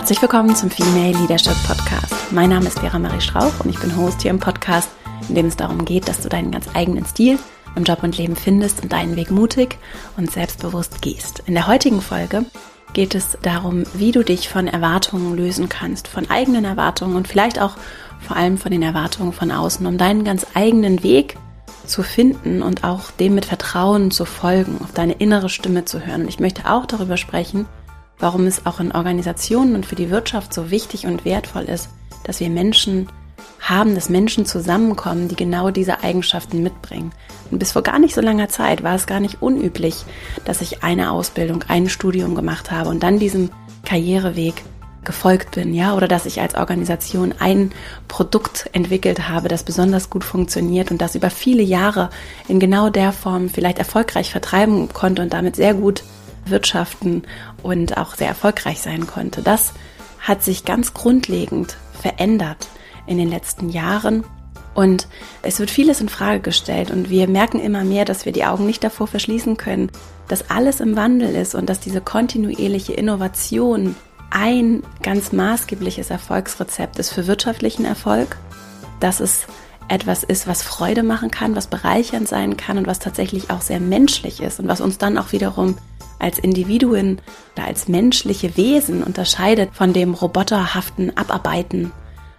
Herzlich willkommen zum Female Leadership Podcast. Mein Name ist Vera Marie Strauch und ich bin Host hier im Podcast, in dem es darum geht, dass du deinen ganz eigenen Stil im Job und Leben findest und deinen Weg mutig und selbstbewusst gehst. In der heutigen Folge geht es darum, wie du dich von Erwartungen lösen kannst, von eigenen Erwartungen und vielleicht auch vor allem von den Erwartungen von außen, um deinen ganz eigenen Weg zu finden und auch dem mit Vertrauen zu folgen, auf deine innere Stimme zu hören. Und ich möchte auch darüber sprechen, warum es auch in Organisationen und für die Wirtschaft so wichtig und wertvoll ist, dass wir Menschen haben, dass Menschen zusammenkommen, die genau diese Eigenschaften mitbringen. Und bis vor gar nicht so langer Zeit war es gar nicht unüblich, dass ich eine Ausbildung, ein Studium gemacht habe und dann diesem Karriereweg gefolgt bin, ja, oder dass ich als Organisation ein Produkt entwickelt habe, das besonders gut funktioniert und das über viele Jahre in genau der Form vielleicht erfolgreich vertreiben konnte und damit sehr gut wirtschaften und auch sehr erfolgreich sein konnte. Das hat sich ganz grundlegend verändert in den letzten Jahren. Und es wird vieles in Frage gestellt und wir merken immer mehr, dass wir die Augen nicht davor verschließen können, dass alles im Wandel ist und dass diese kontinuierliche Innovation ein ganz maßgebliches Erfolgsrezept ist für wirtschaftlichen Erfolg, dass es etwas ist, was Freude machen kann, was bereichernd sein kann und was tatsächlich auch sehr menschlich ist und was uns dann auch wiederum als Individuen oder als menschliche Wesen unterscheidet von dem roboterhaften Abarbeiten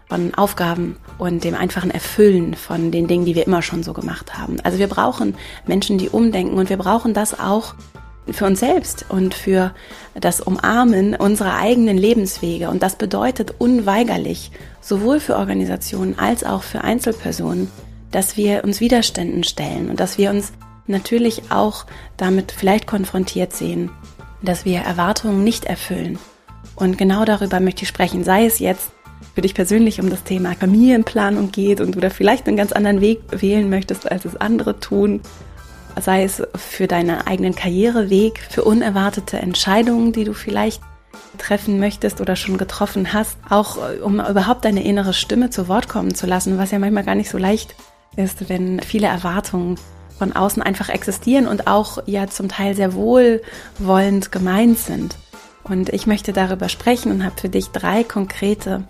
von Aufgaben und dem einfachen Erfüllen von den Dingen, die wir immer schon so gemacht haben. Also wir brauchen Menschen, die umdenken und wir brauchen das auch für uns selbst und für das Umarmen unserer eigenen Lebenswege. Und das bedeutet unweigerlich, sowohl für Organisationen als auch für Einzelpersonen, dass wir uns Widerständen stellen und dass wir uns natürlich auch damit vielleicht konfrontiert sehen, dass wir Erwartungen nicht erfüllen. Und genau darüber möchte ich sprechen, sei es jetzt für dich persönlich um das Thema Familienplanung geht und du da vielleicht einen ganz anderen Weg wählen möchtest, als es andere tun, sei es für deinen eigenen Karriereweg, für unerwartete Entscheidungen, die du vielleicht treffen möchtest oder schon getroffen hast, auch um überhaupt deine innere Stimme zu Wort kommen zu lassen, was ja manchmal gar nicht so leicht ist, wenn viele Erwartungen von außen einfach existieren und auch ja zum Teil sehr wohlwollend gemeint sind. Und ich möchte darüber sprechen und habe für dich drei konkrete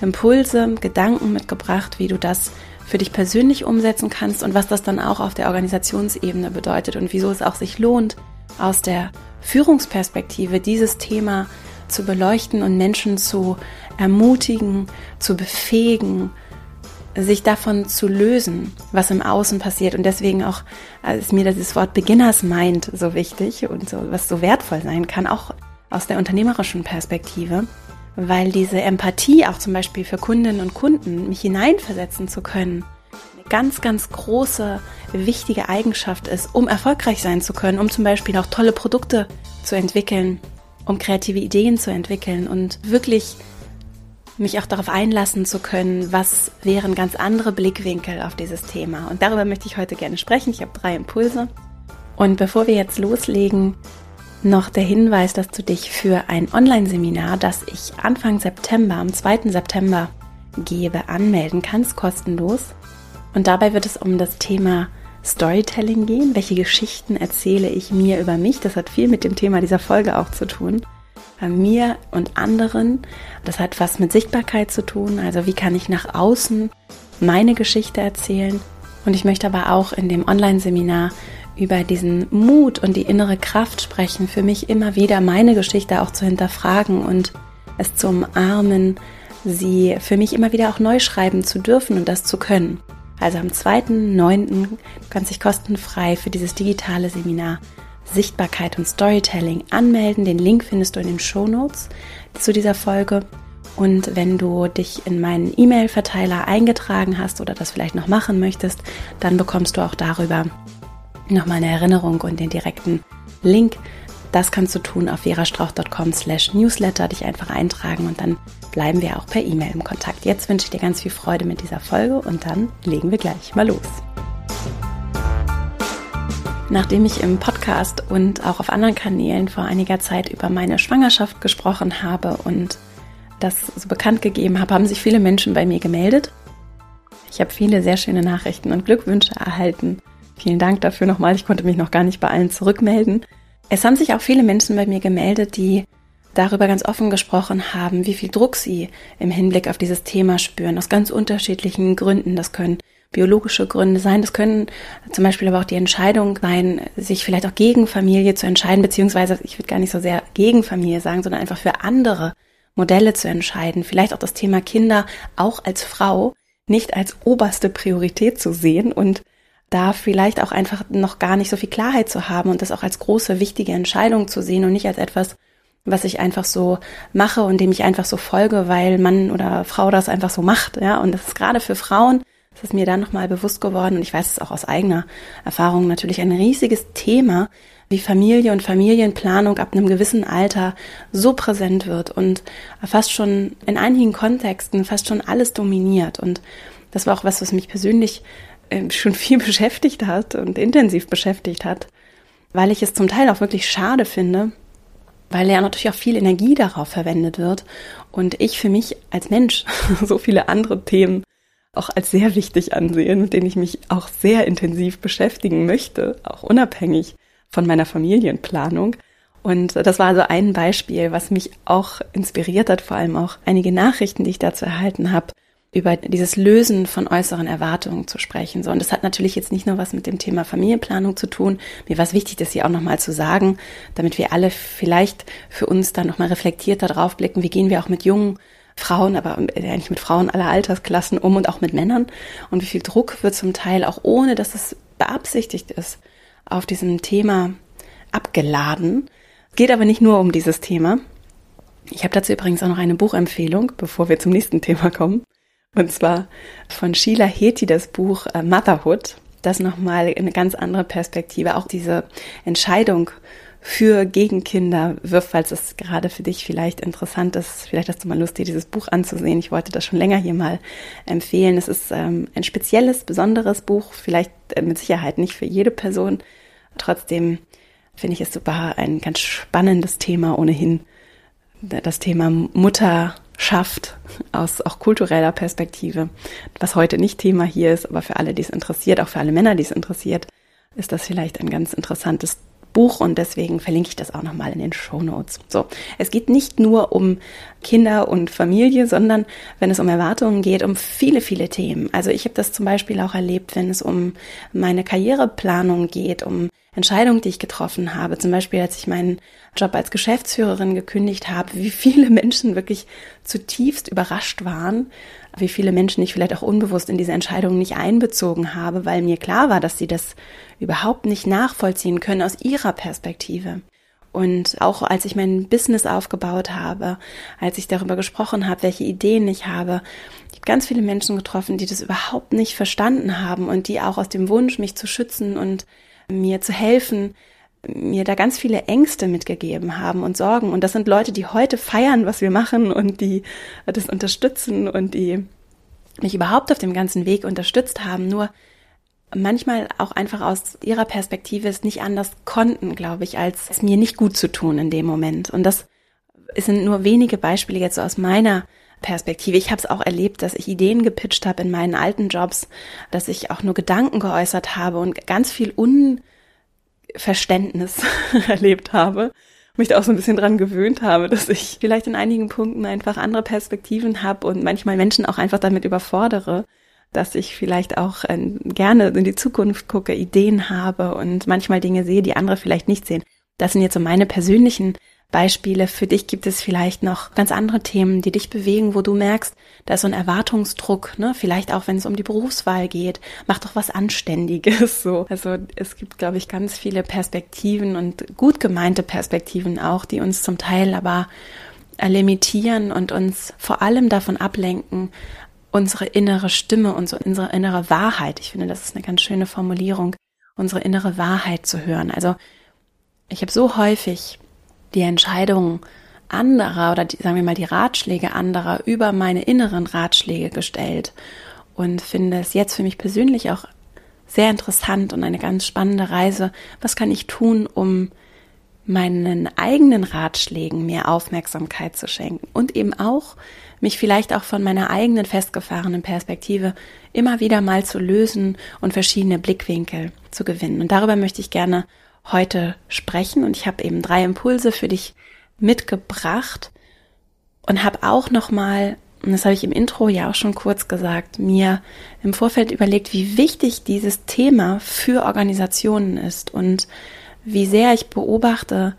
Impulse, Gedanken mitgebracht, wie du das für dich persönlich umsetzen kannst und was das dann auch auf der Organisationsebene bedeutet und wieso es auch sich lohnt, aus der Führungsperspektive dieses Thema zu beleuchten und Menschen zu ermutigen, zu befähigen, sich davon zu lösen, was im Außen passiert. Und deswegen auch äh, ist mir dieses Wort Beginners Mind so wichtig und so, was so wertvoll sein kann, auch aus der unternehmerischen Perspektive, weil diese Empathie auch zum Beispiel für Kundinnen und Kunden, mich hineinversetzen zu können, eine ganz, ganz große, wichtige Eigenschaft ist, um erfolgreich sein zu können, um zum Beispiel auch tolle Produkte zu entwickeln, um kreative Ideen zu entwickeln und wirklich mich auch darauf einlassen zu können, was wären ganz andere Blickwinkel auf dieses Thema. Und darüber möchte ich heute gerne sprechen. Ich habe drei Impulse. Und bevor wir jetzt loslegen, noch der Hinweis, dass du dich für ein Online-Seminar, das ich Anfang September, am 2. September gebe, anmelden kannst, kostenlos. Und dabei wird es um das Thema Storytelling gehen. Welche Geschichten erzähle ich mir über mich? Das hat viel mit dem Thema dieser Folge auch zu tun mir und anderen. Das hat was mit Sichtbarkeit zu tun. Also wie kann ich nach außen meine Geschichte erzählen? Und ich möchte aber auch in dem Online-Seminar über diesen Mut und die innere Kraft sprechen, für mich immer wieder meine Geschichte auch zu hinterfragen und es zu umarmen, sie für mich immer wieder auch neu schreiben zu dürfen und das zu können. Also am 2.9. du kannst dich kostenfrei für dieses digitale Seminar Sichtbarkeit und Storytelling anmelden. Den Link findest du in den Show Notes zu dieser Folge. Und wenn du dich in meinen E-Mail-Verteiler eingetragen hast oder das vielleicht noch machen möchtest, dann bekommst du auch darüber nochmal eine Erinnerung und den direkten Link. Das kannst du tun auf verastrauch.com slash newsletter, dich einfach eintragen und dann bleiben wir auch per E-Mail im Kontakt. Jetzt wünsche ich dir ganz viel Freude mit dieser Folge und dann legen wir gleich mal los. Nachdem ich im Podcast und auch auf anderen Kanälen vor einiger Zeit über meine Schwangerschaft gesprochen habe und das so bekannt gegeben habe, haben sich viele Menschen bei mir gemeldet. Ich habe viele sehr schöne Nachrichten und Glückwünsche erhalten. Vielen Dank dafür nochmal. Ich konnte mich noch gar nicht bei allen zurückmelden. Es haben sich auch viele Menschen bei mir gemeldet, die darüber ganz offen gesprochen haben, wie viel Druck sie im Hinblick auf dieses Thema spüren, aus ganz unterschiedlichen Gründen. Das können biologische Gründe sein, das können zum Beispiel aber auch die Entscheidung sein, sich vielleicht auch gegen Familie zu entscheiden, beziehungsweise ich würde gar nicht so sehr gegen Familie sagen, sondern einfach für andere Modelle zu entscheiden. Vielleicht auch das Thema Kinder auch als Frau nicht als oberste Priorität zu sehen und da vielleicht auch einfach noch gar nicht so viel Klarheit zu haben und das auch als große, wichtige Entscheidung zu sehen und nicht als etwas, was ich einfach so mache und dem ich einfach so folge, weil Mann oder Frau das einfach so macht, ja. Und das ist gerade für Frauen, das ist mir dann nochmal bewusst geworden und ich weiß es auch aus eigener Erfahrung natürlich ein riesiges Thema, wie Familie und Familienplanung ab einem gewissen Alter so präsent wird und fast schon in einigen Kontexten fast schon alles dominiert. Und das war auch was, was mich persönlich ähm, schon viel beschäftigt hat und intensiv beschäftigt hat, weil ich es zum Teil auch wirklich schade finde, weil ja natürlich auch viel Energie darauf verwendet wird und ich für mich als Mensch so viele andere Themen auch als sehr wichtig ansehe, mit denen ich mich auch sehr intensiv beschäftigen möchte, auch unabhängig von meiner Familienplanung. Und das war also ein Beispiel, was mich auch inspiriert hat, vor allem auch einige Nachrichten, die ich dazu erhalten habe, über dieses Lösen von äußeren Erwartungen zu sprechen. So, und das hat natürlich jetzt nicht nur was mit dem Thema Familienplanung zu tun. Mir war es wichtig, das hier auch nochmal zu sagen, damit wir alle vielleicht für uns dann nochmal reflektiert darauf blicken, wie gehen wir auch mit jungen Frauen, aber eigentlich mit Frauen aller Altersklassen um und auch mit Männern und wie viel Druck wird zum Teil auch ohne, dass es beabsichtigt ist, auf diesem Thema abgeladen. Geht aber nicht nur um dieses Thema. Ich habe dazu übrigens auch noch eine Buchempfehlung, bevor wir zum nächsten Thema kommen. Und zwar von Sheila Heti das Buch äh, Motherhood. Das nochmal eine ganz andere Perspektive. Auch diese Entscheidung für Gegenkinder wirft, falls es gerade für dich vielleicht interessant ist. Vielleicht hast du mal Lust, dir dieses Buch anzusehen. Ich wollte das schon länger hier mal empfehlen. Es ist ähm, ein spezielles, besonderes Buch. Vielleicht äh, mit Sicherheit nicht für jede Person. Trotzdem finde ich es super ein ganz spannendes Thema ohnehin. Das Thema Mutter schafft aus auch kultureller Perspektive, was heute nicht Thema hier ist, aber für alle, die es interessiert, auch für alle Männer, die es interessiert, ist das vielleicht ein ganz interessantes Buch und deswegen verlinke ich das auch nochmal in den Show Notes. So, es geht nicht nur um Kinder und Familie, sondern wenn es um Erwartungen geht, um viele, viele Themen. Also ich habe das zum Beispiel auch erlebt, wenn es um meine Karriereplanung geht, um Entscheidungen, die ich getroffen habe. Zum Beispiel, als ich meinen Job als Geschäftsführerin gekündigt habe, wie viele Menschen wirklich zutiefst überrascht waren, wie viele Menschen ich vielleicht auch unbewusst in diese Entscheidung nicht einbezogen habe, weil mir klar war, dass sie das überhaupt nicht nachvollziehen können aus ihrer Perspektive. Und auch als ich mein Business aufgebaut habe, als ich darüber gesprochen habe, welche Ideen ich habe, ich habe ganz viele Menschen getroffen, die das überhaupt nicht verstanden haben und die auch aus dem Wunsch, mich zu schützen und mir zu helfen, mir da ganz viele Ängste mitgegeben haben und Sorgen. Und das sind Leute, die heute feiern, was wir machen und die das unterstützen und die mich überhaupt auf dem ganzen Weg unterstützt haben. Nur manchmal auch einfach aus ihrer Perspektive es nicht anders konnten, glaube ich, als es mir nicht gut zu tun in dem Moment. Und das sind nur wenige Beispiele jetzt so aus meiner Perspektive. Ich habe es auch erlebt, dass ich Ideen gepitcht habe in meinen alten Jobs, dass ich auch nur Gedanken geäußert habe und ganz viel un Verständnis erlebt habe, mich da auch so ein bisschen dran gewöhnt habe, dass ich vielleicht in einigen Punkten einfach andere Perspektiven habe und manchmal Menschen auch einfach damit überfordere, dass ich vielleicht auch äh, gerne in die Zukunft gucke, Ideen habe und manchmal Dinge sehe, die andere vielleicht nicht sehen. Das sind jetzt so meine persönlichen Beispiele. Für dich gibt es vielleicht noch ganz andere Themen, die dich bewegen, wo du merkst, da ist so ein Erwartungsdruck, ne? Vielleicht auch, wenn es um die Berufswahl geht. Mach doch was Anständiges, so. Also, es gibt, glaube ich, ganz viele Perspektiven und gut gemeinte Perspektiven auch, die uns zum Teil aber limitieren und uns vor allem davon ablenken, unsere innere Stimme, unsere, unsere innere Wahrheit, ich finde, das ist eine ganz schöne Formulierung, unsere innere Wahrheit zu hören. Also, ich habe so häufig die Entscheidungen anderer oder die, sagen wir mal die Ratschläge anderer über meine inneren Ratschläge gestellt und finde es jetzt für mich persönlich auch sehr interessant und eine ganz spannende Reise. Was kann ich tun, um meinen eigenen Ratschlägen mehr Aufmerksamkeit zu schenken und eben auch mich vielleicht auch von meiner eigenen festgefahrenen Perspektive immer wieder mal zu lösen und verschiedene Blickwinkel zu gewinnen. Und darüber möchte ich gerne heute sprechen und ich habe eben drei Impulse für dich mitgebracht und habe auch noch mal und das habe ich im Intro ja auch schon kurz gesagt, mir im Vorfeld überlegt, wie wichtig dieses Thema für Organisationen ist und wie sehr ich beobachte,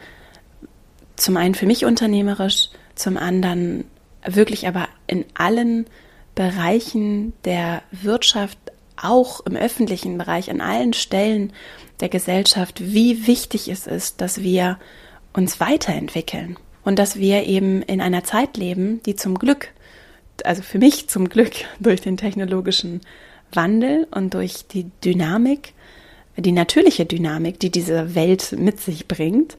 zum einen für mich unternehmerisch, zum anderen wirklich aber in allen Bereichen der Wirtschaft, auch im öffentlichen Bereich, an allen Stellen der Gesellschaft, wie wichtig es ist, dass wir uns weiterentwickeln und dass wir eben in einer Zeit leben, die zum Glück, also für mich zum Glück durch den technologischen Wandel und durch die Dynamik, die natürliche Dynamik, die diese Welt mit sich bringt,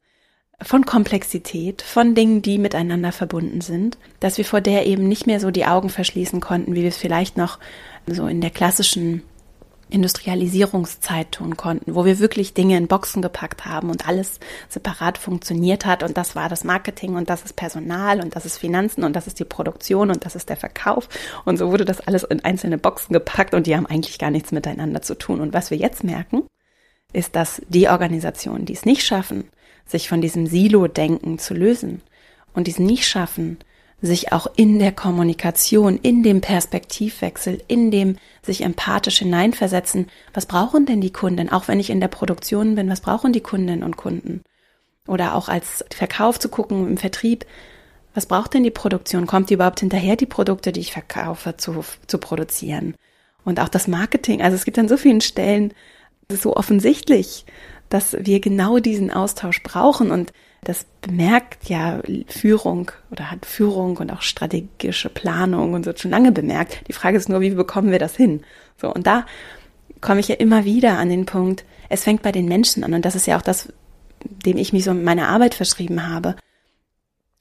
von Komplexität, von Dingen, die miteinander verbunden sind, dass wir vor der eben nicht mehr so die Augen verschließen konnten, wie wir es vielleicht noch so in der klassischen Industrialisierungszeit tun konnten, wo wir wirklich Dinge in Boxen gepackt haben und alles separat funktioniert hat. Und das war das Marketing und das ist Personal und das ist Finanzen und das ist die Produktion und das ist der Verkauf. Und so wurde das alles in einzelne Boxen gepackt und die haben eigentlich gar nichts miteinander zu tun. Und was wir jetzt merken, ist, dass die Organisationen, die es nicht schaffen, sich von diesem Silo-Denken zu lösen und dies nicht schaffen, sich auch in der Kommunikation, in dem Perspektivwechsel, in dem sich empathisch hineinversetzen, was brauchen denn die Kunden, auch wenn ich in der Produktion bin, was brauchen die Kundinnen und Kunden? Oder auch als Verkauf zu gucken im Vertrieb, was braucht denn die Produktion? Kommt die überhaupt hinterher, die Produkte, die ich verkaufe, zu, zu produzieren? Und auch das Marketing, also es gibt an so vielen Stellen, es ist so offensichtlich, dass wir genau diesen Austausch brauchen und das bemerkt ja Führung oder hat Führung und auch strategische Planung und so schon lange bemerkt. Die Frage ist nur, wie bekommen wir das hin? So, und da komme ich ja immer wieder an den Punkt, es fängt bei den Menschen an und das ist ja auch das, dem ich mich so in meiner Arbeit verschrieben habe.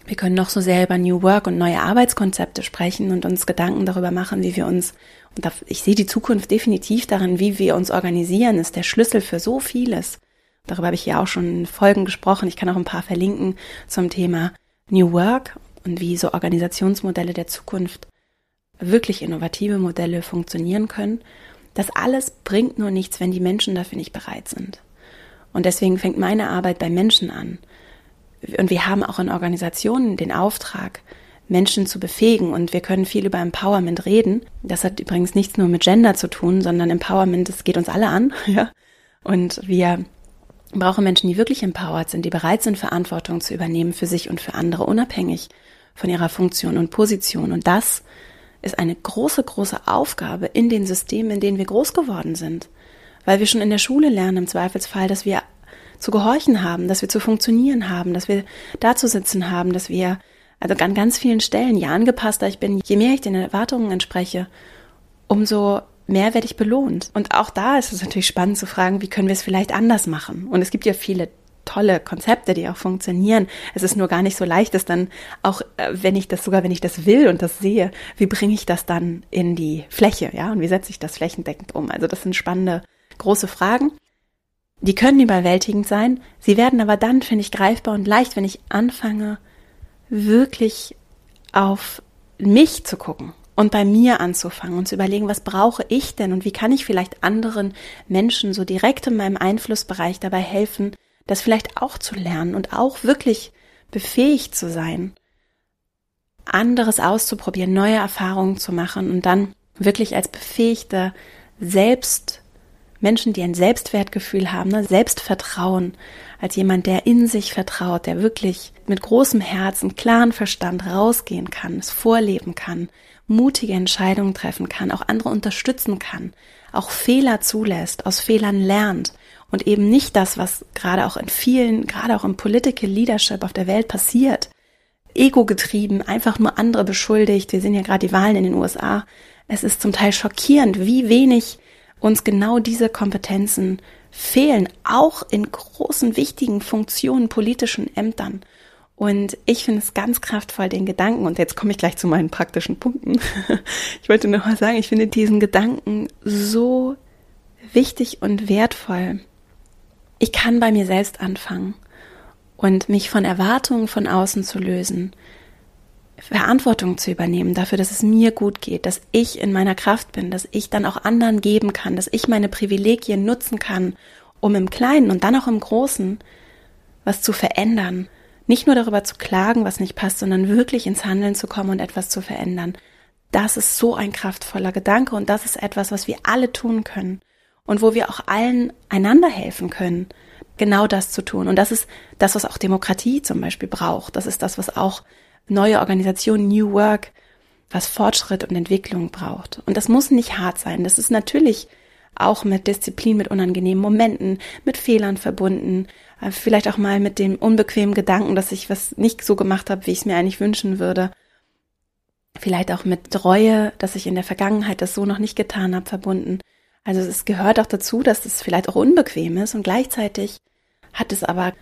Wir können noch so sehr über New Work und neue Arbeitskonzepte sprechen und uns Gedanken darüber machen, wie wir uns, und ich sehe die Zukunft definitiv darin, wie wir uns organisieren, ist der Schlüssel für so vieles. Darüber habe ich ja auch schon in Folgen gesprochen. Ich kann auch ein paar verlinken zum Thema New Work und wie so Organisationsmodelle der Zukunft wirklich innovative Modelle funktionieren können. Das alles bringt nur nichts, wenn die Menschen dafür nicht bereit sind. Und deswegen fängt meine Arbeit bei Menschen an. Und wir haben auch in Organisationen den Auftrag, Menschen zu befähigen. Und wir können viel über Empowerment reden. Das hat übrigens nichts nur mit Gender zu tun, sondern Empowerment, das geht uns alle an. Ja? Und wir brauche Menschen, die wirklich empowered sind, die bereit sind, Verantwortung zu übernehmen für sich und für andere, unabhängig von ihrer Funktion und Position. Und das ist eine große, große Aufgabe in den Systemen, in denen wir groß geworden sind. Weil wir schon in der Schule lernen, im Zweifelsfall, dass wir zu gehorchen haben, dass wir zu funktionieren haben, dass wir da zu sitzen haben, dass wir also an ganz vielen Stellen, je angepasster ich bin, je mehr ich den Erwartungen entspreche, umso mehr werde ich belohnt. Und auch da ist es natürlich spannend zu fragen, wie können wir es vielleicht anders machen? Und es gibt ja viele tolle Konzepte, die auch funktionieren. Es ist nur gar nicht so leicht, dass dann auch, äh, wenn ich das sogar, wenn ich das will und das sehe, wie bringe ich das dann in die Fläche, ja? Und wie setze ich das flächendeckend um? Also das sind spannende, große Fragen. Die können überwältigend sein. Sie werden aber dann, finde ich, greifbar und leicht, wenn ich anfange, wirklich auf mich zu gucken und bei mir anzufangen und zu überlegen, was brauche ich denn und wie kann ich vielleicht anderen Menschen so direkt in meinem Einflussbereich dabei helfen, das vielleicht auch zu lernen und auch wirklich befähigt zu sein, anderes auszuprobieren, neue Erfahrungen zu machen und dann wirklich als befähigter selbst Menschen, die ein Selbstwertgefühl haben, ne, Selbstvertrauen, als jemand, der in sich vertraut, der wirklich mit großem Herzen, klaren Verstand rausgehen kann, es vorleben kann, mutige Entscheidungen treffen kann, auch andere unterstützen kann, auch Fehler zulässt, aus Fehlern lernt und eben nicht das, was gerade auch in vielen, gerade auch im Political Leadership auf der Welt passiert, ego getrieben, einfach nur andere beschuldigt. Wir sehen ja gerade die Wahlen in den USA. Es ist zum Teil schockierend, wie wenig uns genau diese Kompetenzen fehlen, auch in großen, wichtigen Funktionen, politischen Ämtern. Und ich finde es ganz kraftvoll, den Gedanken, und jetzt komme ich gleich zu meinen praktischen Punkten. Ich wollte nur mal sagen, ich finde diesen Gedanken so wichtig und wertvoll. Ich kann bei mir selbst anfangen und mich von Erwartungen von außen zu lösen, Verantwortung zu übernehmen dafür, dass es mir gut geht, dass ich in meiner Kraft bin, dass ich dann auch anderen geben kann, dass ich meine Privilegien nutzen kann, um im Kleinen und dann auch im Großen was zu verändern, nicht nur darüber zu klagen, was nicht passt, sondern wirklich ins Handeln zu kommen und etwas zu verändern. Das ist so ein kraftvoller Gedanke und das ist etwas, was wir alle tun können und wo wir auch allen einander helfen können, genau das zu tun. Und das ist das, was auch Demokratie zum Beispiel braucht. Das ist das, was auch neue Organisationen, New Work, was Fortschritt und Entwicklung braucht. Und das muss nicht hart sein. Das ist natürlich auch mit Disziplin, mit unangenehmen Momenten, mit Fehlern verbunden, vielleicht auch mal mit dem unbequemen Gedanken, dass ich was nicht so gemacht habe, wie ich es mir eigentlich wünschen würde. Vielleicht auch mit Reue, dass ich in der Vergangenheit das so noch nicht getan habe, verbunden. Also es gehört auch dazu, dass es vielleicht auch unbequem ist und gleichzeitig hat es aber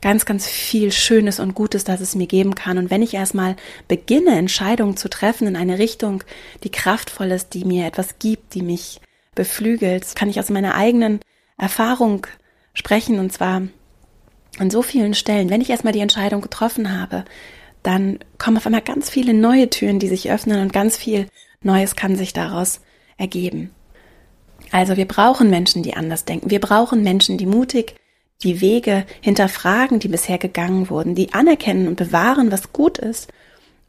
ganz, ganz viel Schönes und Gutes, das es mir geben kann. Und wenn ich erstmal beginne, Entscheidungen zu treffen in eine Richtung, die kraftvoll ist, die mir etwas gibt, die mich beflügelt, kann ich aus meiner eigenen Erfahrung sprechen und zwar an so vielen Stellen. Wenn ich erstmal die Entscheidung getroffen habe, dann kommen auf einmal ganz viele neue Türen, die sich öffnen und ganz viel Neues kann sich daraus ergeben. Also wir brauchen Menschen, die anders denken. Wir brauchen Menschen, die mutig die Wege hinterfragen, die bisher gegangen wurden, die anerkennen und bewahren, was gut ist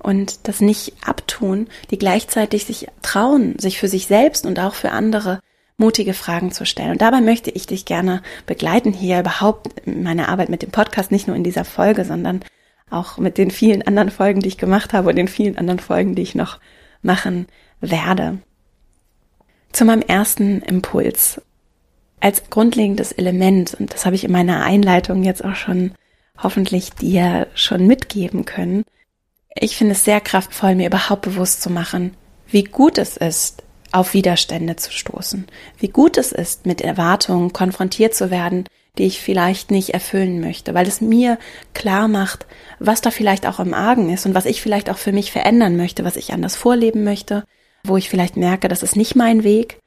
und das nicht abtun, die gleichzeitig sich trauen, sich für sich selbst und auch für andere mutige Fragen zu stellen. Und dabei möchte ich dich gerne begleiten hier überhaupt meine Arbeit mit dem Podcast, nicht nur in dieser Folge, sondern auch mit den vielen anderen Folgen, die ich gemacht habe und den vielen anderen Folgen, die ich noch machen werde. Zu meinem ersten Impuls als grundlegendes Element, und das habe ich in meiner Einleitung jetzt auch schon hoffentlich dir schon mitgeben können, ich finde es sehr kraftvoll, mir überhaupt bewusst zu machen, wie gut es ist, auf Widerstände zu stoßen, wie gut es ist, mit Erwartungen konfrontiert zu werden, die ich vielleicht nicht erfüllen möchte, weil es mir klar macht, was da vielleicht auch im Argen ist und was ich vielleicht auch für mich verändern möchte, was ich anders vorleben möchte, wo ich vielleicht merke, das ist nicht mein Weg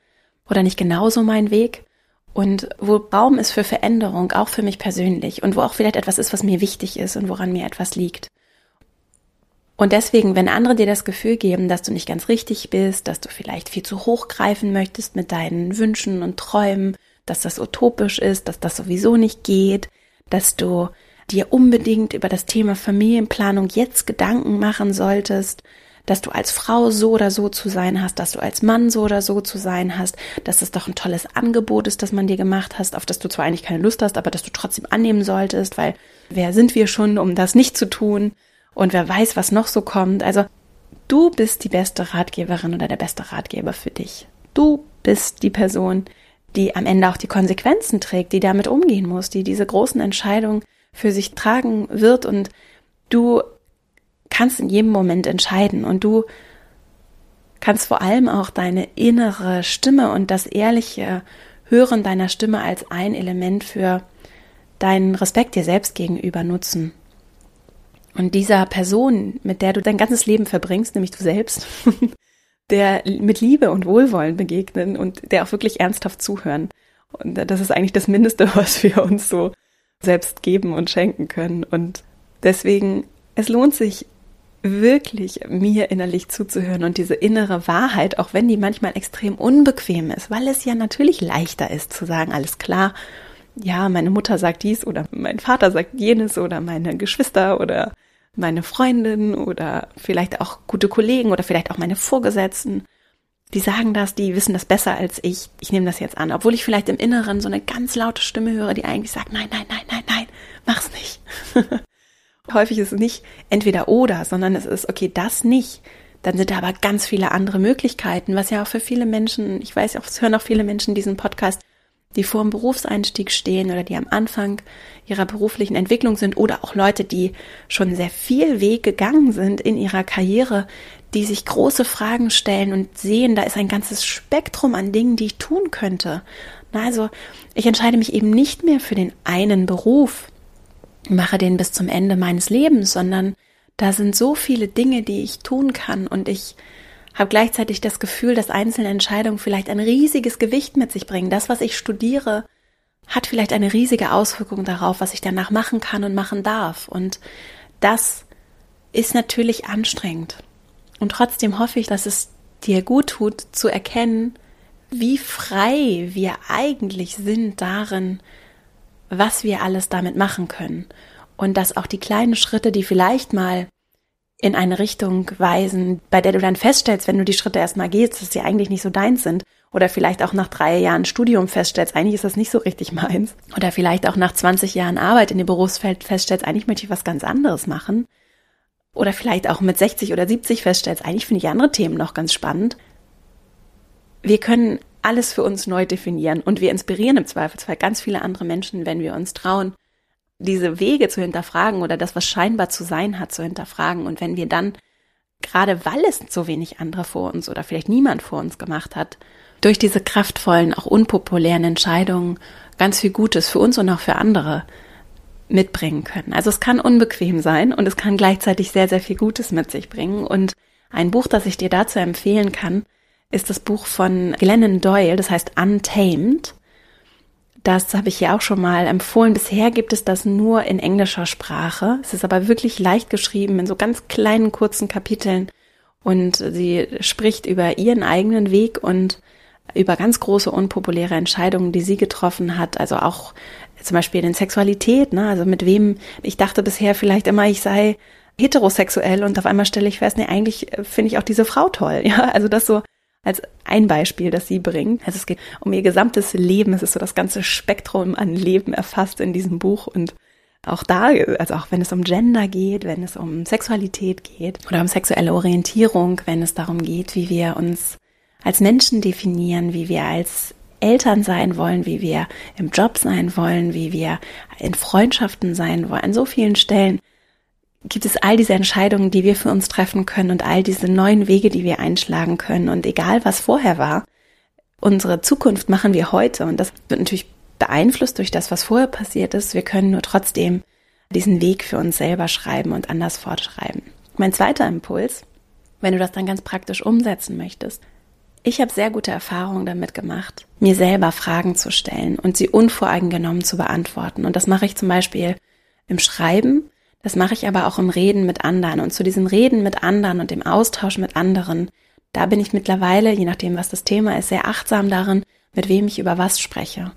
oder nicht genauso mein Weg und wo Raum ist für Veränderung, auch für mich persönlich und wo auch vielleicht etwas ist, was mir wichtig ist und woran mir etwas liegt. Und deswegen, wenn andere dir das Gefühl geben, dass du nicht ganz richtig bist, dass du vielleicht viel zu hoch greifen möchtest mit deinen Wünschen und Träumen, dass das utopisch ist, dass das sowieso nicht geht, dass du dir unbedingt über das Thema Familienplanung jetzt Gedanken machen solltest, dass du als Frau so oder so zu sein hast, dass du als Mann so oder so zu sein hast, dass es doch ein tolles Angebot ist, das man dir gemacht hast, auf das du zwar eigentlich keine Lust hast, aber das du trotzdem annehmen solltest, weil wer sind wir schon, um das nicht zu tun? Und wer weiß, was noch so kommt. Also du bist die beste Ratgeberin oder der beste Ratgeber für dich. Du bist die Person, die am Ende auch die Konsequenzen trägt, die damit umgehen muss, die diese großen Entscheidungen für sich tragen wird und du kannst in jedem Moment entscheiden und du kannst vor allem auch deine innere Stimme und das ehrliche Hören deiner Stimme als ein Element für deinen Respekt dir selbst gegenüber nutzen. Und dieser Person, mit der du dein ganzes Leben verbringst, nämlich du selbst, der mit Liebe und Wohlwollen begegnen und der auch wirklich ernsthaft zuhören. Und das ist eigentlich das Mindeste, was wir uns so selbst geben und schenken können. Und deswegen, es lohnt sich wirklich mir innerlich zuzuhören und diese innere Wahrheit, auch wenn die manchmal extrem unbequem ist, weil es ja natürlich leichter ist zu sagen, alles klar, ja, meine Mutter sagt dies oder mein Vater sagt jenes oder meine Geschwister oder meine Freundin oder vielleicht auch gute Kollegen oder vielleicht auch meine Vorgesetzten. Die sagen das, die wissen das besser als ich. Ich nehme das jetzt an, obwohl ich vielleicht im Inneren so eine ganz laute Stimme höre, die eigentlich sagt, nein, nein, nein, nein, nein, mach's nicht. Häufig ist es nicht entweder oder, sondern es ist, okay, das nicht. Dann sind da aber ganz viele andere Möglichkeiten, was ja auch für viele Menschen, ich weiß auch, es hören auch viele Menschen diesen Podcast, die vor dem Berufseinstieg stehen oder die am Anfang ihrer beruflichen Entwicklung sind oder auch Leute, die schon sehr viel Weg gegangen sind in ihrer Karriere, die sich große Fragen stellen und sehen, da ist ein ganzes Spektrum an Dingen, die ich tun könnte. Also ich entscheide mich eben nicht mehr für den einen Beruf, mache den bis zum Ende meines Lebens, sondern da sind so viele Dinge, die ich tun kann und ich habe gleichzeitig das Gefühl, dass einzelne Entscheidungen vielleicht ein riesiges Gewicht mit sich bringen. Das, was ich studiere, hat vielleicht eine riesige Auswirkung darauf, was ich danach machen kann und machen darf. Und das ist natürlich anstrengend. Und trotzdem hoffe ich, dass es dir gut tut, zu erkennen, wie frei wir eigentlich sind darin, was wir alles damit machen können. und dass auch die kleinen Schritte, die vielleicht mal in eine Richtung weisen, bei der du dann feststellst, wenn du die Schritte erstmal gehst, dass sie eigentlich nicht so deins sind. Oder vielleicht auch nach drei Jahren Studium feststellst, eigentlich ist das nicht so richtig meins. Oder vielleicht auch nach 20 Jahren Arbeit in dem Berufsfeld feststellst, eigentlich möchte ich was ganz anderes machen. Oder vielleicht auch mit 60 oder 70 feststellst, eigentlich finde ich andere Themen noch ganz spannend. Wir können alles für uns neu definieren und wir inspirieren im Zweifelsfall ganz viele andere Menschen, wenn wir uns trauen, diese Wege zu hinterfragen oder das, was scheinbar zu sein hat, zu hinterfragen. Und wenn wir dann, gerade weil es so wenig andere vor uns oder vielleicht niemand vor uns gemacht hat, durch diese kraftvollen, auch unpopulären Entscheidungen ganz viel Gutes für uns und auch für andere mitbringen können. Also es kann unbequem sein und es kann gleichzeitig sehr, sehr viel Gutes mit sich bringen. Und ein Buch, das ich dir dazu empfehlen kann, ist das Buch von Glennon Doyle, das heißt Untamed. Das habe ich ja auch schon mal empfohlen. Bisher gibt es das nur in englischer Sprache. Es ist aber wirklich leicht geschrieben in so ganz kleinen, kurzen Kapiteln. Und sie spricht über ihren eigenen Weg und über ganz große unpopuläre Entscheidungen, die sie getroffen hat. Also auch zum Beispiel in Sexualität, ne? Also mit wem, ich dachte bisher vielleicht immer, ich sei heterosexuell und auf einmal stelle ich fest, nee, eigentlich finde ich auch diese Frau toll. Ja, also das so als ein Beispiel, das sie bringt. Also es geht um ihr gesamtes Leben. Es ist so das ganze Spektrum an Leben erfasst in diesem Buch und auch da, also auch wenn es um Gender geht, wenn es um Sexualität geht oder um sexuelle Orientierung, wenn es darum geht, wie wir uns als Menschen definieren, wie wir als Eltern sein wollen, wie wir im Job sein wollen, wie wir in Freundschaften sein wollen, an so vielen Stellen gibt es all diese Entscheidungen, die wir für uns treffen können und all diese neuen Wege, die wir einschlagen können. Und egal, was vorher war, unsere Zukunft machen wir heute. Und das wird natürlich beeinflusst durch das, was vorher passiert ist. Wir können nur trotzdem diesen Weg für uns selber schreiben und anders fortschreiben. Mein zweiter Impuls, wenn du das dann ganz praktisch umsetzen möchtest. Ich habe sehr gute Erfahrungen damit gemacht, mir selber Fragen zu stellen und sie unvoreingenommen zu beantworten. Und das mache ich zum Beispiel im Schreiben, das mache ich aber auch im Reden mit anderen. Und zu diesem Reden mit anderen und dem Austausch mit anderen, da bin ich mittlerweile, je nachdem, was das Thema ist, sehr achtsam darin, mit wem ich über was spreche.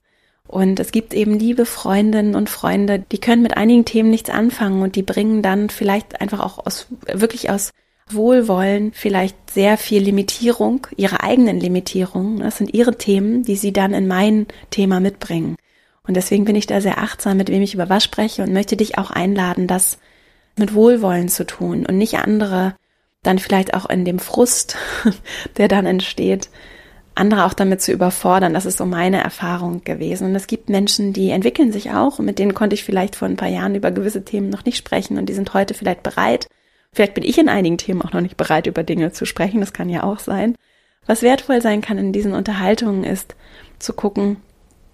Und es gibt eben liebe Freundinnen und Freunde, die können mit einigen Themen nichts anfangen und die bringen dann vielleicht einfach auch aus, wirklich aus Wohlwollen vielleicht sehr viel Limitierung, ihre eigenen Limitierungen. Das sind ihre Themen, die sie dann in mein Thema mitbringen. Und deswegen bin ich da sehr achtsam, mit wem ich über was spreche und möchte dich auch einladen, das mit Wohlwollen zu tun und nicht andere dann vielleicht auch in dem Frust, der dann entsteht, andere auch damit zu überfordern. Das ist so meine Erfahrung gewesen. Und es gibt Menschen, die entwickeln sich auch und mit denen konnte ich vielleicht vor ein paar Jahren über gewisse Themen noch nicht sprechen und die sind heute vielleicht bereit. Vielleicht bin ich in einigen Themen auch noch nicht bereit, über Dinge zu sprechen. Das kann ja auch sein. Was wertvoll sein kann in diesen Unterhaltungen ist, zu gucken,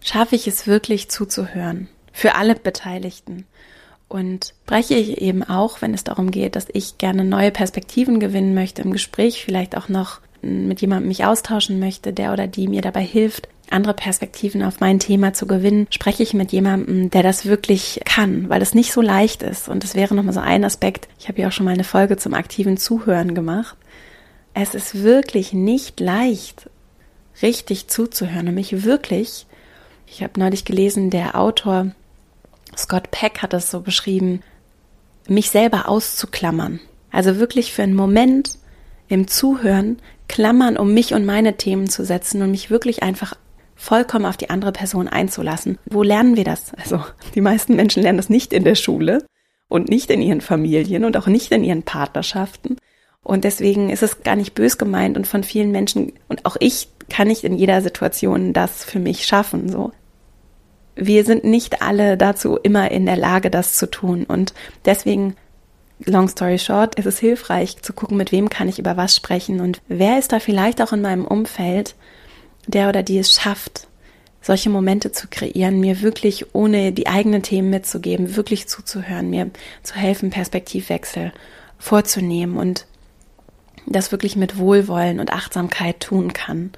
schaffe ich es wirklich zuzuhören. Für alle Beteiligten. Und spreche ich eben auch, wenn es darum geht, dass ich gerne neue Perspektiven gewinnen möchte im Gespräch, vielleicht auch noch mit jemandem mich austauschen möchte, der oder die mir dabei hilft, andere Perspektiven auf mein Thema zu gewinnen, spreche ich mit jemandem, der das wirklich kann, weil es nicht so leicht ist. Und das wäre nochmal so ein Aspekt. Ich habe ja auch schon mal eine Folge zum aktiven Zuhören gemacht. Es ist wirklich nicht leicht, richtig zuzuhören und mich wirklich ich habe neulich gelesen, der Autor Scott Peck hat das so beschrieben, mich selber auszuklammern. Also wirklich für einen Moment im Zuhören Klammern, um mich und meine Themen zu setzen und mich wirklich einfach vollkommen auf die andere Person einzulassen. Wo lernen wir das? Also die meisten Menschen lernen das nicht in der Schule und nicht in ihren Familien und auch nicht in ihren Partnerschaften. Und deswegen ist es gar nicht bös gemeint und von vielen Menschen und auch ich kann nicht in jeder Situation das für mich schaffen, so wir sind nicht alle dazu immer in der Lage, das zu tun. Und deswegen, long story short, ist es hilfreich zu gucken, mit wem kann ich über was sprechen und wer ist da vielleicht auch in meinem Umfeld, der oder die es schafft, solche Momente zu kreieren, mir wirklich ohne die eigenen Themen mitzugeben, wirklich zuzuhören, mir zu helfen, Perspektivwechsel vorzunehmen und das wirklich mit Wohlwollen und Achtsamkeit tun kann.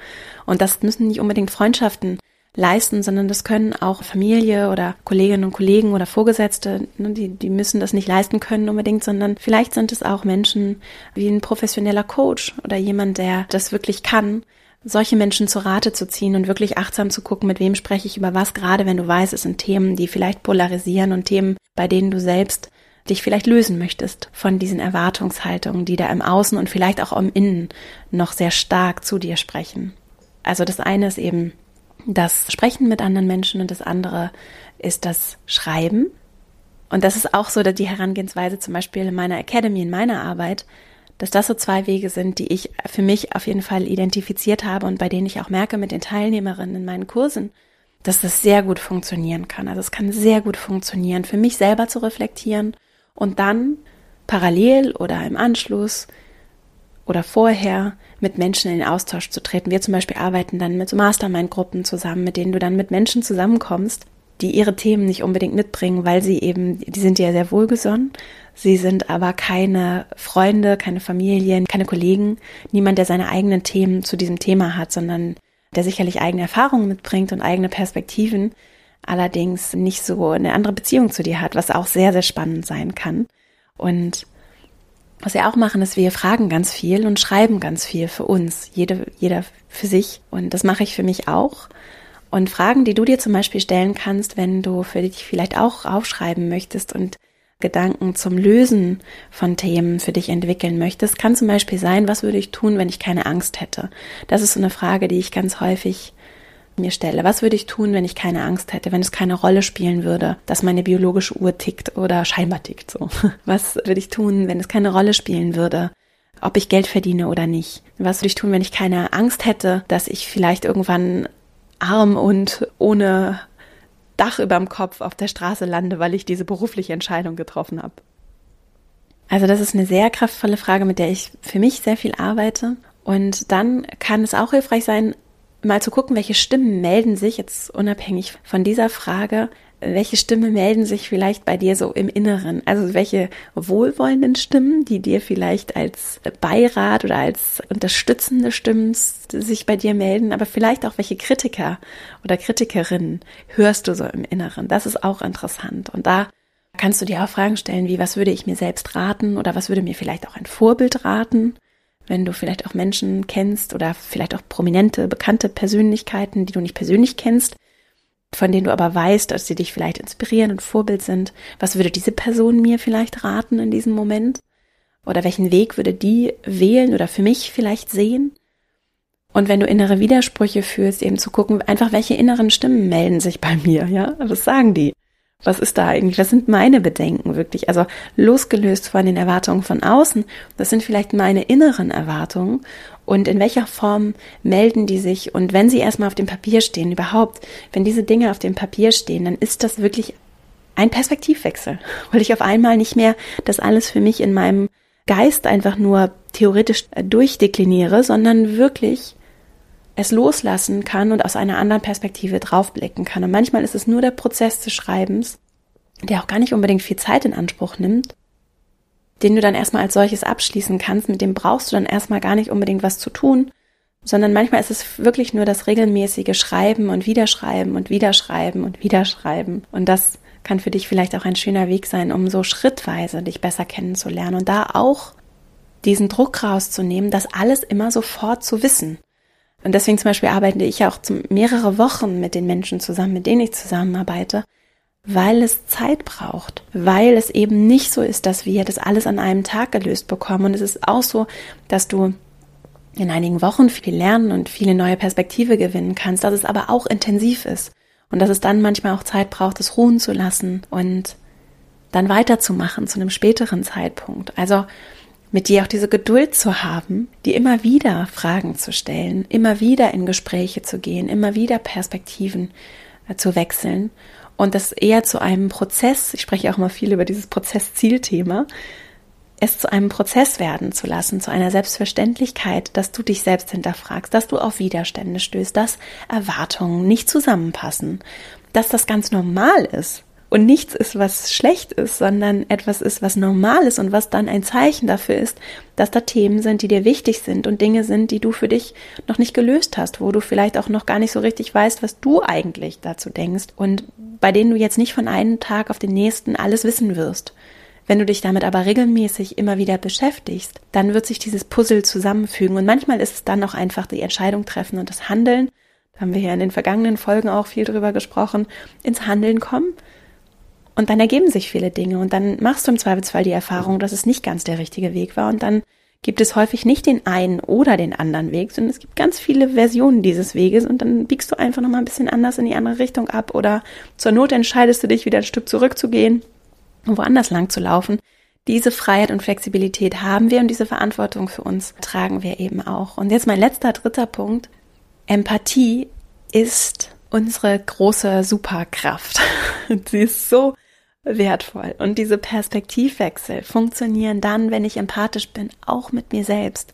Und das müssen nicht unbedingt Freundschaften leisten, sondern das können auch Familie oder Kolleginnen und Kollegen oder Vorgesetzte, ne, die, die müssen das nicht leisten können unbedingt, sondern vielleicht sind es auch Menschen wie ein professioneller Coach oder jemand, der das wirklich kann, solche Menschen zu Rate zu ziehen und wirklich achtsam zu gucken, mit wem spreche ich über was, gerade wenn du weißt, es sind Themen, die vielleicht polarisieren und Themen, bei denen du selbst dich vielleicht lösen möchtest von diesen Erwartungshaltungen, die da im Außen und vielleicht auch im Innen noch sehr stark zu dir sprechen. Also das eine ist eben das Sprechen mit anderen Menschen und das andere ist das Schreiben. Und das ist auch so die Herangehensweise zum Beispiel in meiner Academy, in meiner Arbeit, dass das so zwei Wege sind, die ich für mich auf jeden Fall identifiziert habe und bei denen ich auch merke mit den Teilnehmerinnen in meinen Kursen, dass das sehr gut funktionieren kann. Also es kann sehr gut funktionieren, für mich selber zu reflektieren und dann parallel oder im Anschluss oder vorher mit Menschen in den Austausch zu treten. Wir zum Beispiel arbeiten dann mit so Mastermind-Gruppen zusammen, mit denen du dann mit Menschen zusammenkommst, die ihre Themen nicht unbedingt mitbringen, weil sie eben, die sind ja sehr wohlgesonnen. Sie sind aber keine Freunde, keine Familien, keine Kollegen, niemand, der seine eigenen Themen zu diesem Thema hat, sondern der sicherlich eigene Erfahrungen mitbringt und eigene Perspektiven, allerdings nicht so eine andere Beziehung zu dir hat, was auch sehr, sehr spannend sein kann. Und was wir auch machen, ist, wir fragen ganz viel und schreiben ganz viel für uns, jede, jeder für sich. Und das mache ich für mich auch. Und Fragen, die du dir zum Beispiel stellen kannst, wenn du für dich vielleicht auch aufschreiben möchtest und Gedanken zum Lösen von Themen für dich entwickeln möchtest, kann zum Beispiel sein, was würde ich tun, wenn ich keine Angst hätte? Das ist so eine Frage, die ich ganz häufig mir stelle. Was würde ich tun, wenn ich keine Angst hätte, wenn es keine Rolle spielen würde, dass meine biologische Uhr tickt oder scheinbar tickt so? Was würde ich tun, wenn es keine Rolle spielen würde, ob ich Geld verdiene oder nicht? Was würde ich tun, wenn ich keine Angst hätte, dass ich vielleicht irgendwann arm und ohne Dach überm Kopf auf der Straße lande, weil ich diese berufliche Entscheidung getroffen habe? Also das ist eine sehr kraftvolle Frage, mit der ich für mich sehr viel arbeite. Und dann kann es auch hilfreich sein, mal zu gucken, welche Stimmen melden sich, jetzt unabhängig von dieser Frage, welche Stimmen melden sich vielleicht bei dir so im Inneren? Also welche wohlwollenden Stimmen, die dir vielleicht als Beirat oder als unterstützende Stimmen sich bei dir melden, aber vielleicht auch welche Kritiker oder Kritikerinnen hörst du so im Inneren? Das ist auch interessant. Und da kannst du dir auch Fragen stellen, wie was würde ich mir selbst raten oder was würde mir vielleicht auch ein Vorbild raten? Wenn du vielleicht auch Menschen kennst oder vielleicht auch prominente, bekannte Persönlichkeiten, die du nicht persönlich kennst, von denen du aber weißt, dass sie dich vielleicht inspirieren und Vorbild sind. Was würde diese Person mir vielleicht raten in diesem Moment? Oder welchen Weg würde die wählen oder für mich vielleicht sehen? Und wenn du innere Widersprüche fühlst, eben zu gucken, einfach welche inneren Stimmen melden sich bei mir, ja? Was sagen die? Was ist da eigentlich? Was sind meine Bedenken wirklich? Also losgelöst von den Erwartungen von außen, das sind vielleicht meine inneren Erwartungen und in welcher Form melden die sich und wenn sie erstmal auf dem Papier stehen, überhaupt, wenn diese Dinge auf dem Papier stehen, dann ist das wirklich ein Perspektivwechsel, weil ich auf einmal nicht mehr das alles für mich in meinem Geist einfach nur theoretisch durchdekliniere, sondern wirklich es loslassen kann und aus einer anderen Perspektive draufblicken kann. Und manchmal ist es nur der Prozess des Schreibens, der auch gar nicht unbedingt viel Zeit in Anspruch nimmt, den du dann erstmal als solches abschließen kannst, mit dem brauchst du dann erstmal gar nicht unbedingt was zu tun, sondern manchmal ist es wirklich nur das regelmäßige Schreiben und Wiederschreiben und Wiederschreiben und Wiederschreiben. Und das kann für dich vielleicht auch ein schöner Weg sein, um so schrittweise dich besser kennenzulernen und da auch diesen Druck rauszunehmen, das alles immer sofort zu wissen. Und deswegen zum Beispiel arbeite ich ja auch mehrere Wochen mit den Menschen zusammen, mit denen ich zusammenarbeite, weil es Zeit braucht, weil es eben nicht so ist, dass wir das alles an einem Tag gelöst bekommen. Und es ist auch so, dass du in einigen Wochen viel lernen und viele neue Perspektive gewinnen kannst, dass es aber auch intensiv ist und dass es dann manchmal auch Zeit braucht, es ruhen zu lassen und dann weiterzumachen zu einem späteren Zeitpunkt. Also mit dir auch diese Geduld zu haben, dir immer wieder Fragen zu stellen, immer wieder in Gespräche zu gehen, immer wieder Perspektiven äh, zu wechseln und das eher zu einem Prozess, ich spreche auch immer viel über dieses Prozess-Ziel-Thema, es zu einem Prozess werden zu lassen, zu einer Selbstverständlichkeit, dass du dich selbst hinterfragst, dass du auf Widerstände stößt, dass Erwartungen nicht zusammenpassen, dass das ganz normal ist, und nichts ist, was schlecht ist, sondern etwas ist, was normal ist und was dann ein Zeichen dafür ist, dass da Themen sind, die dir wichtig sind und Dinge sind, die du für dich noch nicht gelöst hast, wo du vielleicht auch noch gar nicht so richtig weißt, was du eigentlich dazu denkst und bei denen du jetzt nicht von einem Tag auf den nächsten alles wissen wirst. Wenn du dich damit aber regelmäßig immer wieder beschäftigst, dann wird sich dieses Puzzle zusammenfügen und manchmal ist es dann noch einfach die Entscheidung treffen und das Handeln, da haben wir ja in den vergangenen Folgen auch viel drüber gesprochen, ins Handeln kommen und dann ergeben sich viele Dinge und dann machst du im Zweifelsfall die Erfahrung, dass es nicht ganz der richtige Weg war und dann gibt es häufig nicht den einen oder den anderen Weg, sondern es gibt ganz viele Versionen dieses Weges und dann biegst du einfach nochmal ein bisschen anders in die andere Richtung ab oder zur Not entscheidest du dich wieder ein Stück zurückzugehen woanders lang zu laufen. Diese Freiheit und Flexibilität haben wir und diese Verantwortung für uns tragen wir eben auch. Und jetzt mein letzter, dritter Punkt. Empathie ist unsere große Superkraft. Sie ist so wertvoll. Und diese Perspektivwechsel funktionieren dann, wenn ich empathisch bin, auch mit mir selbst.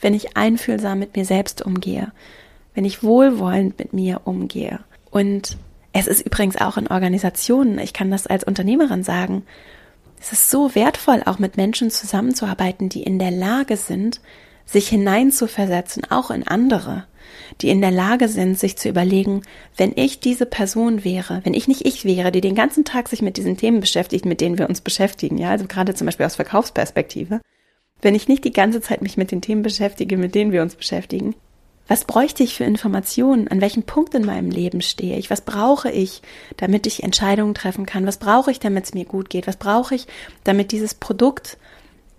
Wenn ich einfühlsam mit mir selbst umgehe. Wenn ich wohlwollend mit mir umgehe. Und es ist übrigens auch in Organisationen, ich kann das als Unternehmerin sagen, es ist so wertvoll, auch mit Menschen zusammenzuarbeiten, die in der Lage sind, sich hineinzuversetzen, auch in andere, die in der Lage sind, sich zu überlegen, wenn ich diese Person wäre, wenn ich nicht ich wäre, die den ganzen Tag sich mit diesen Themen beschäftigt, mit denen wir uns beschäftigen, ja, also gerade zum Beispiel aus Verkaufsperspektive, wenn ich nicht die ganze Zeit mich mit den Themen beschäftige, mit denen wir uns beschäftigen, was bräuchte ich für Informationen? An welchem Punkt in meinem Leben stehe ich? Was brauche ich, damit ich Entscheidungen treffen kann? Was brauche ich, damit es mir gut geht? Was brauche ich, damit dieses Produkt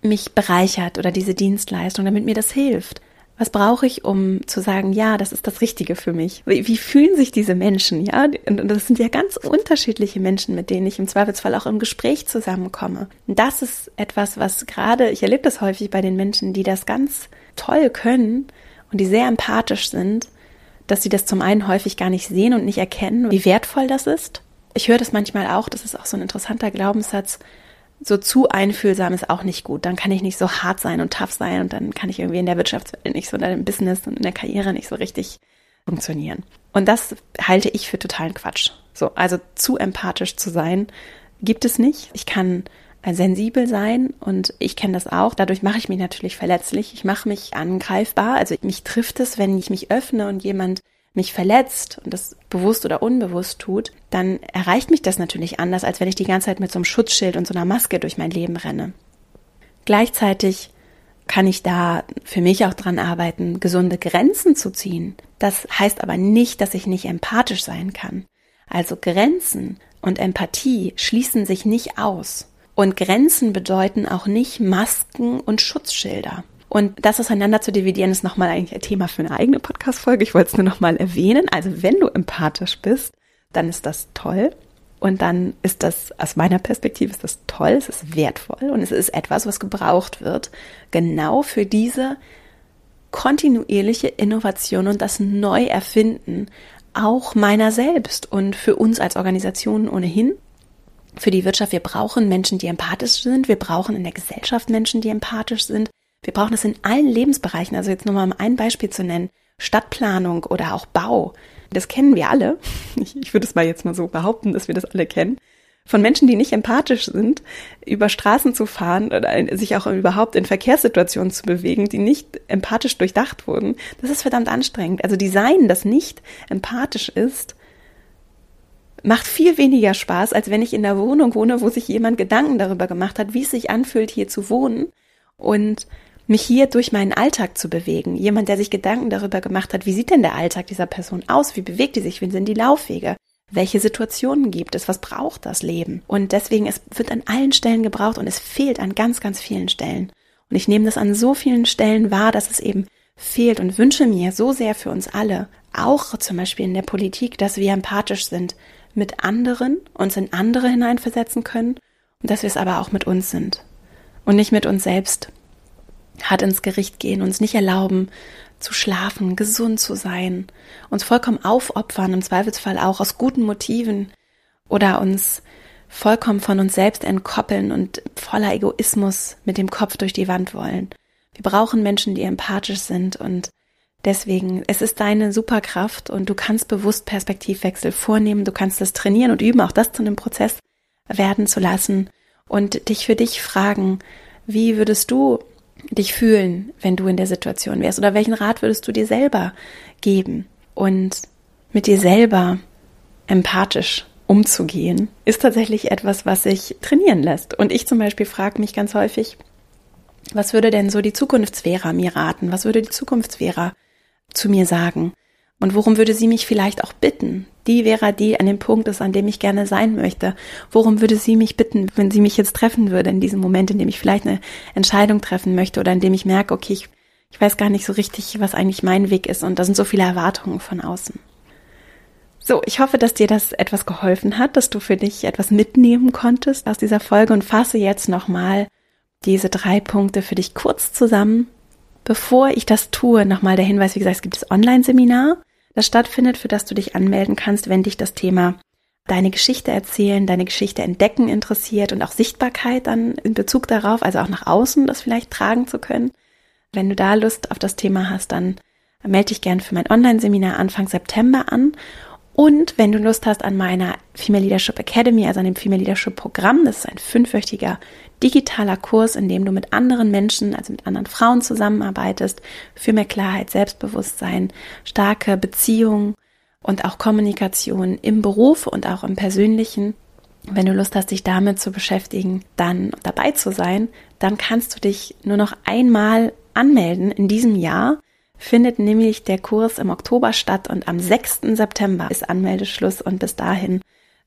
mich bereichert oder diese Dienstleistung, damit mir das hilft? Was brauche ich, um zu sagen, ja, das ist das Richtige für mich? Wie, wie fühlen sich diese Menschen? Ja, und das sind ja ganz unterschiedliche Menschen, mit denen ich im Zweifelsfall auch im Gespräch zusammenkomme. Und das ist etwas, was gerade, ich erlebe das häufig bei den Menschen, die das ganz toll können, und die sehr empathisch sind, dass sie das zum einen häufig gar nicht sehen und nicht erkennen, wie wertvoll das ist. Ich höre das manchmal auch, das ist auch so ein interessanter Glaubenssatz, so zu einfühlsam ist auch nicht gut. Dann kann ich nicht so hart sein und tough sein und dann kann ich irgendwie in der Wirtschaftswelt nicht so, in dem Business und in der Karriere nicht so richtig funktionieren. Und das halte ich für totalen Quatsch. So, also zu empathisch zu sein, gibt es nicht. Ich kann sensibel sein und ich kenne das auch. Dadurch mache ich mich natürlich verletzlich. Ich mache mich angreifbar. Also mich trifft es, wenn ich mich öffne und jemand mich verletzt und das bewusst oder unbewusst tut, dann erreicht mich das natürlich anders, als wenn ich die ganze Zeit mit so einem Schutzschild und so einer Maske durch mein Leben renne. Gleichzeitig kann ich da für mich auch dran arbeiten, gesunde Grenzen zu ziehen. Das heißt aber nicht, dass ich nicht empathisch sein kann. Also Grenzen und Empathie schließen sich nicht aus. Und Grenzen bedeuten auch nicht Masken und Schutzschilder. Und das auseinander zu dividieren, ist nochmal eigentlich ein Thema für eine eigene Podcast-Folge. Ich wollte es nur nochmal erwähnen. Also wenn du empathisch bist, dann ist das toll. Und dann ist das, aus meiner Perspektive ist das toll, es ist wertvoll und es ist etwas, was gebraucht wird, genau für diese kontinuierliche Innovation und das Neuerfinden auch meiner selbst und für uns als Organisation ohnehin für die Wirtschaft. Wir brauchen Menschen, die empathisch sind. Wir brauchen in der Gesellschaft Menschen, die empathisch sind. Wir brauchen es in allen Lebensbereichen. Also jetzt nur mal ein Beispiel zu nennen. Stadtplanung oder auch Bau. Das kennen wir alle. Ich, ich würde es mal jetzt mal so behaupten, dass wir das alle kennen. Von Menschen, die nicht empathisch sind, über Straßen zu fahren oder sich auch überhaupt in Verkehrssituationen zu bewegen, die nicht empathisch durchdacht wurden, das ist verdammt anstrengend. Also Design, das nicht empathisch ist, macht viel weniger Spaß, als wenn ich in der Wohnung wohne, wo sich jemand Gedanken darüber gemacht hat, wie es sich anfühlt, hier zu wohnen und mich hier durch meinen Alltag zu bewegen. Jemand, der sich Gedanken darüber gemacht hat, wie sieht denn der Alltag dieser Person aus? Wie bewegt die sich? Wie sind die Laufwege? Welche Situationen gibt es? Was braucht das Leben? Und deswegen, es wird an allen Stellen gebraucht und es fehlt an ganz, ganz vielen Stellen. Und ich nehme das an so vielen Stellen wahr, dass es eben fehlt und wünsche mir so sehr für uns alle, auch zum Beispiel in der Politik, dass wir empathisch sind, mit anderen, uns in andere hineinversetzen können und dass wir es aber auch mit uns sind und nicht mit uns selbst. Hart ins Gericht gehen, uns nicht erlauben, zu schlafen, gesund zu sein, uns vollkommen aufopfern, im Zweifelsfall auch aus guten Motiven oder uns vollkommen von uns selbst entkoppeln und voller Egoismus mit dem Kopf durch die Wand wollen. Wir brauchen Menschen, die empathisch sind und Deswegen, es ist deine Superkraft und du kannst bewusst Perspektivwechsel vornehmen, du kannst das trainieren und üben, auch das zu einem Prozess werden zu lassen und dich für dich fragen, wie würdest du dich fühlen, wenn du in der Situation wärst oder welchen Rat würdest du dir selber geben und mit dir selber empathisch umzugehen, ist tatsächlich etwas, was sich trainieren lässt. Und ich zum Beispiel frage mich ganz häufig, was würde denn so die Zukunftsvera mir raten? Was würde die Zukunftsvera zu mir sagen? Und worum würde sie mich vielleicht auch bitten? Die Vera, die an dem Punkt ist, an dem ich gerne sein möchte. Worum würde sie mich bitten, wenn sie mich jetzt treffen würde in diesem Moment, in dem ich vielleicht eine Entscheidung treffen möchte oder in dem ich merke, okay, ich, ich weiß gar nicht so richtig, was eigentlich mein Weg ist und da sind so viele Erwartungen von außen. So, ich hoffe, dass dir das etwas geholfen hat, dass du für dich etwas mitnehmen konntest aus dieser Folge und fasse jetzt nochmal diese drei Punkte für dich kurz zusammen. Bevor ich das tue, nochmal der Hinweis, wie gesagt, es gibt das Online-Seminar das stattfindet, für das du dich anmelden kannst, wenn dich das Thema deine Geschichte erzählen, deine Geschichte entdecken interessiert und auch Sichtbarkeit dann in Bezug darauf, also auch nach außen das vielleicht tragen zu können. Wenn du da Lust auf das Thema hast, dann melde dich gern für mein Online-Seminar Anfang September an und wenn du Lust hast an meiner Female Leadership Academy, also an dem Female Leadership Programm, das ist ein fünfwöchiger digitaler Kurs, in dem du mit anderen Menschen, also mit anderen Frauen zusammenarbeitest, für mehr Klarheit, Selbstbewusstsein, starke Beziehungen und auch Kommunikation im Beruf und auch im persönlichen. Wenn du Lust hast, dich damit zu beschäftigen, dann dabei zu sein, dann kannst du dich nur noch einmal anmelden in diesem Jahr findet nämlich der Kurs im Oktober statt und am 6. September ist Anmeldeschluss und bis dahin,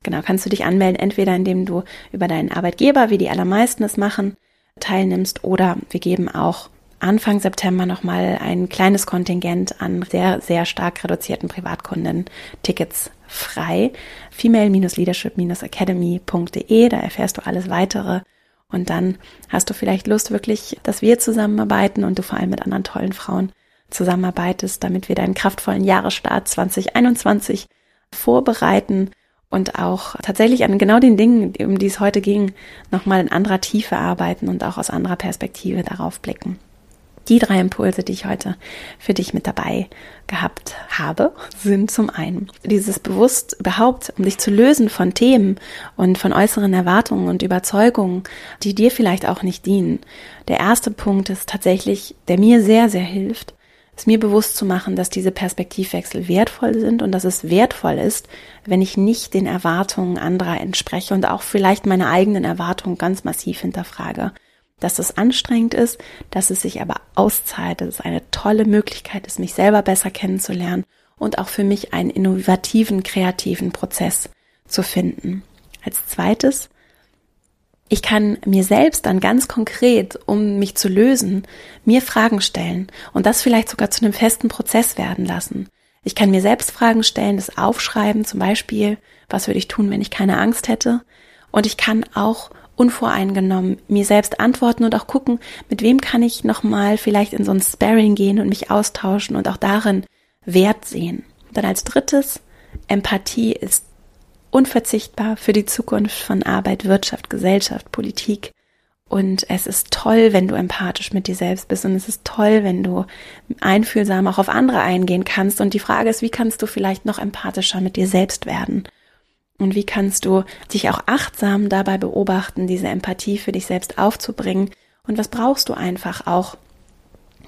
genau, kannst du dich anmelden, entweder indem du über deinen Arbeitgeber, wie die allermeisten es machen, teilnimmst oder wir geben auch Anfang September nochmal ein kleines Kontingent an sehr, sehr stark reduzierten Privatkunden Tickets frei. Female-leadership-academy.de, da erfährst du alles weitere. Und dann hast du vielleicht Lust wirklich, dass wir zusammenarbeiten und du vor allem mit anderen tollen Frauen zusammenarbeitest, damit wir deinen kraftvollen Jahresstart 2021 vorbereiten und auch tatsächlich an genau den Dingen, um die es heute ging, nochmal in anderer Tiefe arbeiten und auch aus anderer Perspektive darauf blicken. Die drei Impulse, die ich heute für dich mit dabei gehabt habe, sind zum einen dieses bewusst überhaupt, um dich zu lösen von Themen und von äußeren Erwartungen und Überzeugungen, die dir vielleicht auch nicht dienen. Der erste Punkt ist tatsächlich, der mir sehr, sehr hilft, es mir bewusst zu machen, dass diese Perspektivwechsel wertvoll sind und dass es wertvoll ist, wenn ich nicht den Erwartungen anderer entspreche und auch vielleicht meine eigenen Erwartungen ganz massiv hinterfrage. Dass es anstrengend ist, dass es sich aber auszahlt, dass es eine tolle Möglichkeit ist, mich selber besser kennenzulernen und auch für mich einen innovativen, kreativen Prozess zu finden. Als zweites ich kann mir selbst dann ganz konkret, um mich zu lösen, mir Fragen stellen und das vielleicht sogar zu einem festen Prozess werden lassen. Ich kann mir selbst Fragen stellen, das aufschreiben, zum Beispiel, was würde ich tun, wenn ich keine Angst hätte? Und ich kann auch unvoreingenommen mir selbst antworten und auch gucken, mit wem kann ich nochmal vielleicht in so ein Sparring gehen und mich austauschen und auch darin Wert sehen. dann als drittes, Empathie ist unverzichtbar für die Zukunft von Arbeit, Wirtschaft, Gesellschaft, Politik. Und es ist toll, wenn du empathisch mit dir selbst bist. Und es ist toll, wenn du einfühlsam auch auf andere eingehen kannst. Und die Frage ist, wie kannst du vielleicht noch empathischer mit dir selbst werden? Und wie kannst du dich auch achtsam dabei beobachten, diese Empathie für dich selbst aufzubringen? Und was brauchst du einfach auch?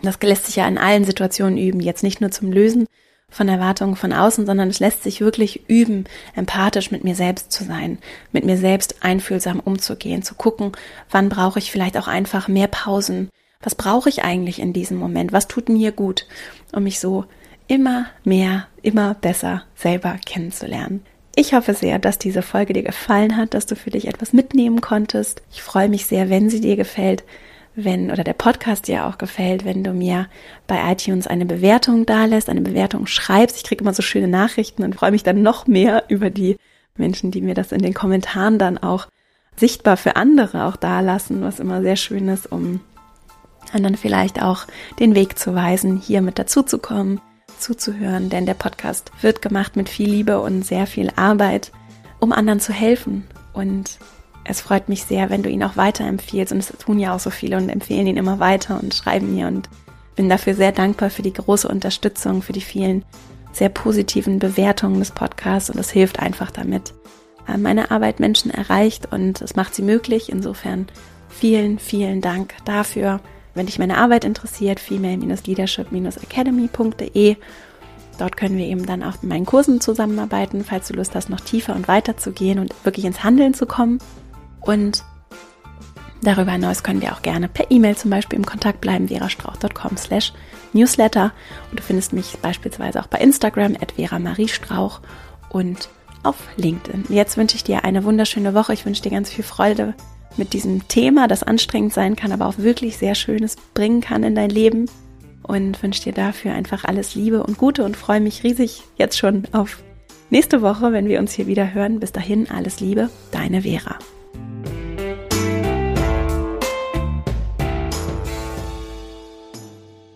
Das lässt sich ja in allen Situationen üben, jetzt nicht nur zum Lösen von Erwartungen von außen, sondern es lässt sich wirklich üben, empathisch mit mir selbst zu sein, mit mir selbst einfühlsam umzugehen, zu gucken, wann brauche ich vielleicht auch einfach mehr Pausen, was brauche ich eigentlich in diesem Moment, was tut mir gut, um mich so immer mehr, immer besser selber kennenzulernen. Ich hoffe sehr, dass diese Folge dir gefallen hat, dass du für dich etwas mitnehmen konntest. Ich freue mich sehr, wenn sie dir gefällt wenn oder der Podcast dir auch gefällt, wenn du mir bei iTunes eine Bewertung dalässt, eine Bewertung schreibst. Ich kriege immer so schöne Nachrichten und freue mich dann noch mehr über die Menschen, die mir das in den Kommentaren dann auch sichtbar für andere auch dalassen, was immer sehr schön ist, um anderen vielleicht auch den Weg zu weisen, hier mit dazuzukommen, zuzuhören, denn der Podcast wird gemacht mit viel Liebe und sehr viel Arbeit, um anderen zu helfen und es freut mich sehr, wenn du ihn auch weiterempfiehlst. Und es tun ja auch so viele und empfehlen ihn immer weiter und schreiben mir. Und bin dafür sehr dankbar für die große Unterstützung, für die vielen sehr positiven Bewertungen des Podcasts. Und es hilft einfach damit. Äh, meine Arbeit Menschen erreicht und es macht sie möglich. Insofern vielen, vielen Dank dafür. Wenn dich meine Arbeit interessiert, female-leadership-academy.de Dort können wir eben dann auch mit meinen Kursen zusammenarbeiten, falls du Lust hast, noch tiefer und weiter zu gehen und wirklich ins Handeln zu kommen. Und darüber hinaus können wir auch gerne per E-Mail zum Beispiel im Kontakt bleiben, verastrauch.com slash newsletter. Und du findest mich beispielsweise auch bei Instagram at Vera Marie Strauch und auf LinkedIn. Jetzt wünsche ich dir eine wunderschöne Woche. Ich wünsche dir ganz viel Freude mit diesem Thema, das anstrengend sein kann, aber auch wirklich sehr Schönes bringen kann in dein Leben. Und wünsche dir dafür einfach alles Liebe und Gute und freue mich riesig jetzt schon auf nächste Woche, wenn wir uns hier wieder hören. Bis dahin alles Liebe, deine Vera.